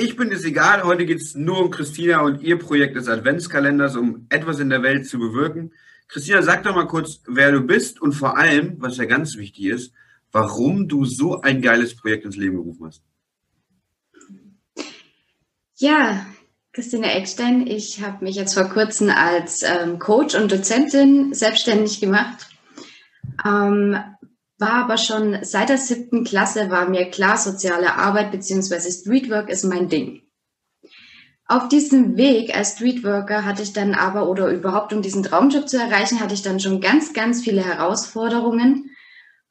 Ich bin, ist egal. Heute geht es nur um Christina und ihr Projekt des Adventskalenders, um etwas in der Welt zu bewirken. Christina, sag doch mal kurz, wer du bist und vor allem, was ja ganz wichtig ist, warum du so ein geiles Projekt ins Leben gerufen hast. Ja, Christina Eckstein. Ich habe mich jetzt vor kurzem als ähm, Coach und Dozentin selbstständig gemacht. Ähm, war aber schon seit der siebten Klasse war mir klar, soziale Arbeit bzw. Streetwork ist mein Ding. Auf diesem Weg als Streetworker hatte ich dann aber, oder überhaupt um diesen Traumjob zu erreichen, hatte ich dann schon ganz, ganz viele Herausforderungen.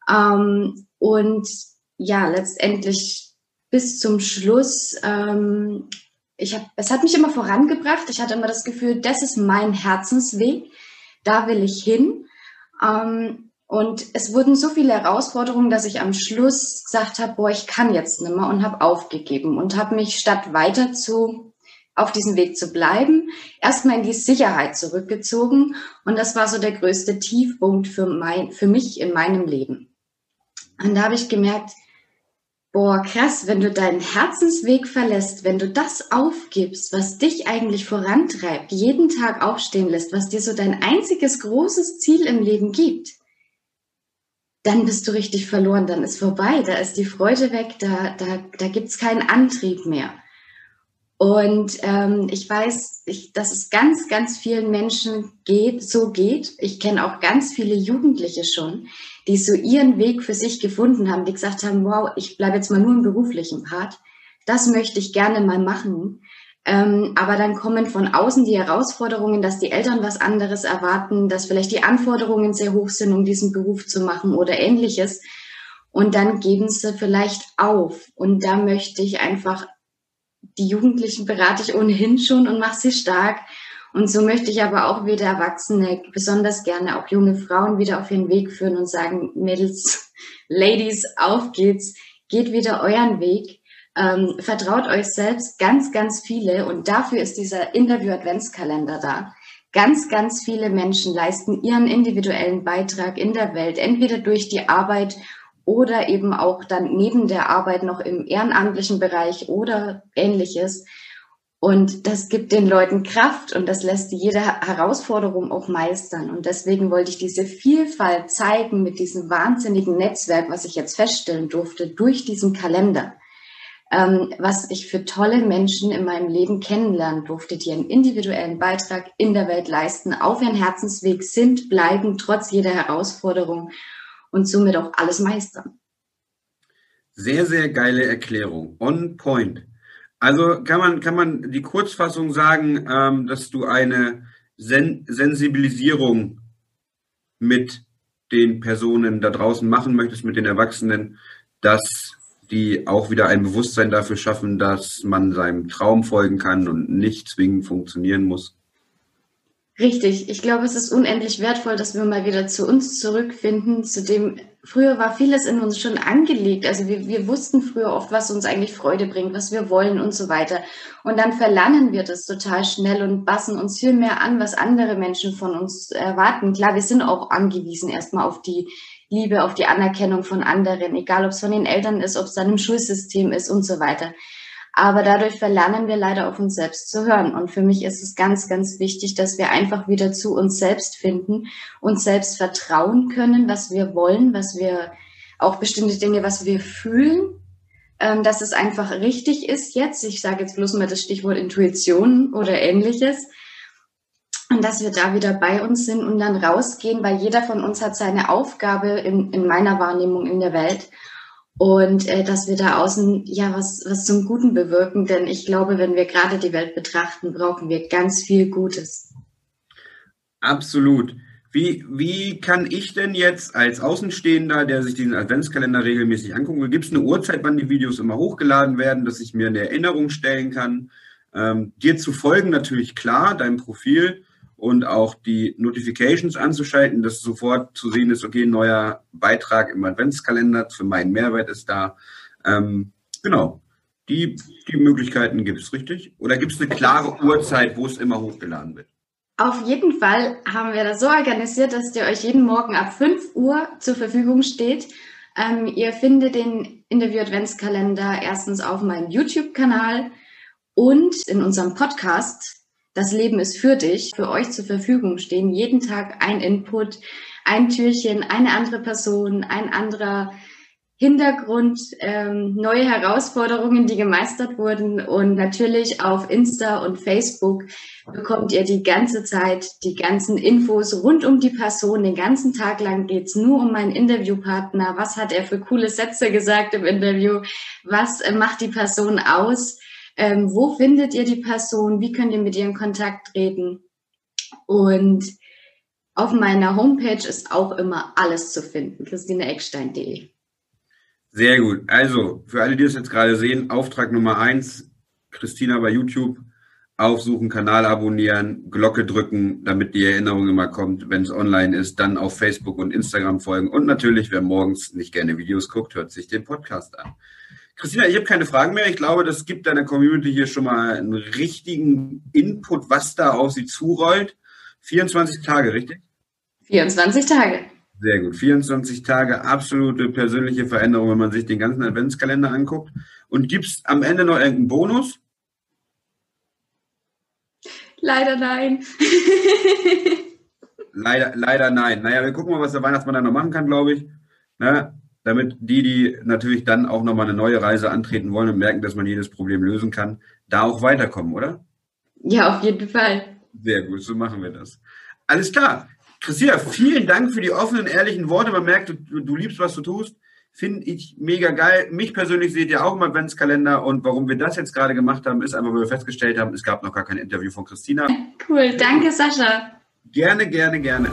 Ähm, und ja, letztendlich bis zum Schluss ähm, ich hab, es hat mich immer vorangebracht. Ich hatte immer das Gefühl, das ist mein Herzensweg, da will ich hin. Ähm, und es wurden so viele Herausforderungen, dass ich am Schluss gesagt habe, boah, ich kann jetzt nicht mehr und habe aufgegeben und habe mich statt weiter zu auf diesem Weg zu bleiben, erstmal in die Sicherheit zurückgezogen. Und das war so der größte Tiefpunkt für, mein, für mich in meinem Leben. Und da habe ich gemerkt, Boah, krass, wenn du deinen Herzensweg verlässt, wenn du das aufgibst, was dich eigentlich vorantreibt, jeden Tag aufstehen lässt, was dir so dein einziges großes Ziel im Leben gibt, dann bist du richtig verloren, dann ist vorbei, da ist die Freude weg, da, da, da gibt's keinen Antrieb mehr. Und ähm, ich weiß, ich, dass es ganz, ganz vielen Menschen geht, so geht. Ich kenne auch ganz viele Jugendliche schon, die so ihren Weg für sich gefunden haben, die gesagt haben, wow, ich bleibe jetzt mal nur im beruflichen Part. Das möchte ich gerne mal machen. Ähm, aber dann kommen von außen die Herausforderungen, dass die Eltern was anderes erwarten, dass vielleicht die Anforderungen sehr hoch sind, um diesen Beruf zu machen oder ähnliches. Und dann geben sie vielleicht auf. Und da möchte ich einfach die Jugendlichen berate ich ohnehin schon und mache sie stark. Und so möchte ich aber auch wieder Erwachsene, besonders gerne auch junge Frauen wieder auf ihren Weg führen und sagen, Mädels, Ladies, auf geht's, geht wieder euren Weg, ähm, vertraut euch selbst ganz, ganz viele und dafür ist dieser Interview-Adventskalender da. Ganz, ganz viele Menschen leisten ihren individuellen Beitrag in der Welt, entweder durch die Arbeit oder eben auch dann neben der Arbeit noch im ehrenamtlichen Bereich oder ähnliches. Und das gibt den Leuten Kraft und das lässt jede Herausforderung auch meistern. Und deswegen wollte ich diese Vielfalt zeigen mit diesem wahnsinnigen Netzwerk, was ich jetzt feststellen durfte, durch diesen Kalender. Ähm, was ich für tolle Menschen in meinem Leben kennenlernen durfte, die einen individuellen Beitrag in der Welt leisten, auf ihren Herzensweg sind, bleiben, trotz jeder Herausforderung und somit auch alles meistern. Sehr, sehr geile Erklärung. On point. Also kann man, kann man die Kurzfassung sagen, ähm, dass du eine Sen Sensibilisierung mit den Personen da draußen machen möchtest, mit den Erwachsenen, dass die auch wieder ein Bewusstsein dafür schaffen, dass man seinem Traum folgen kann und nicht zwingend funktionieren muss. Richtig. Ich glaube, es ist unendlich wertvoll, dass wir mal wieder zu uns zurückfinden, zu dem, früher war vieles in uns schon angelegt. Also wir, wir wussten früher oft, was uns eigentlich Freude bringt, was wir wollen und so weiter. Und dann verlangen wir das total schnell und passen uns viel mehr an, was andere Menschen von uns erwarten. Klar, wir sind auch angewiesen erstmal auf die Liebe, auf die Anerkennung von anderen, egal ob es von den Eltern ist, ob es dann im Schulsystem ist und so weiter. Aber dadurch verlernen wir leider auf uns selbst zu hören. Und für mich ist es ganz, ganz wichtig, dass wir einfach wieder zu uns selbst finden, uns selbst vertrauen können, was wir wollen, was wir auch bestimmte Dinge, was wir fühlen, ähm, dass es einfach richtig ist jetzt. Ich sage jetzt bloß mal das Stichwort Intuition oder ähnliches. Und dass wir da wieder bei uns sind und dann rausgehen, weil jeder von uns hat seine Aufgabe in, in meiner Wahrnehmung in der Welt und äh, dass wir da außen ja was, was zum Guten bewirken. Denn ich glaube, wenn wir gerade die Welt betrachten, brauchen wir ganz viel Gutes. Absolut. Wie, wie kann ich denn jetzt als Außenstehender, der sich diesen Adventskalender regelmäßig anguckt, gibt es eine Uhrzeit, wann die Videos immer hochgeladen werden, dass ich mir eine Erinnerung stellen kann? Ähm, dir zu folgen natürlich klar, dein Profil und auch die Notifications anzuschalten, dass sofort zu sehen ist, okay, neuer Beitrag im Adventskalender für meinen Mehrwert ist da. Ähm, genau. Die, die Möglichkeiten gibt es, richtig? Oder gibt es eine klare Uhrzeit, wo es immer hochgeladen wird? Auf jeden Fall haben wir das so organisiert, dass der euch jeden Morgen ab 5 Uhr zur Verfügung steht. Ähm, ihr findet den Interview-Adventskalender erstens auf meinem YouTube-Kanal Und in unserem Podcast, das Leben ist für dich, für euch zur Verfügung stehen jeden Tag ein Input, ein Türchen, eine andere Person, ein anderer Hintergrund, ähm, neue Herausforderungen, die gemeistert wurden. Und natürlich auf Insta und Facebook bekommt ihr die ganze Zeit die ganzen Infos rund um die Person. Den ganzen Tag lang geht's nur um meinen Interviewpartner. Was hat er für coole Sätze gesagt im Interview? Was äh, macht die Person aus? Ähm, wo findet ihr die Person? Wie könnt ihr mit ihr in Kontakt treten? Und auf meiner Homepage ist auch immer alles zu finden, christineeckstein.de. Sehr gut. Also, für alle, die es jetzt gerade sehen, Auftrag Nummer eins, Christina bei YouTube, aufsuchen, Kanal abonnieren, Glocke drücken, damit die Erinnerung immer kommt, wenn es online ist, dann auf Facebook und Instagram folgen und natürlich, wer morgens nicht gerne Videos guckt, hört sich den Podcast an. Christina, ich habe keine Fragen mehr. Ich glaube, das gibt deiner Community hier schon mal einen richtigen Input, was da auf sie zurollt. 24 Tage, richtig? 24 Tage. Sehr gut. 24 Tage absolute persönliche Veränderung, wenn man sich den ganzen Adventskalender anguckt. Und gibt es am Ende noch irgendeinen Bonus? Leider nein. leider, leider nein. Naja, wir gucken mal, was der Weihnachtsmann da noch machen kann, glaube ich. Ne? Damit die, die natürlich dann auch nochmal eine neue Reise antreten wollen und merken, dass man jedes Problem lösen kann, da auch weiterkommen, oder? Ja, auf jeden Fall. Sehr gut, so machen wir das. Alles klar. Christina, vielen Dank für die offenen, ehrlichen Worte. Man merkt, du, du liebst, was du tust. Finde ich mega geil. Mich persönlich seht ihr auch im Adventskalender. Und warum wir das jetzt gerade gemacht haben, ist einfach, weil wir festgestellt haben, es gab noch gar kein Interview von Christina. Cool, danke Sascha. Gerne, gerne, gerne.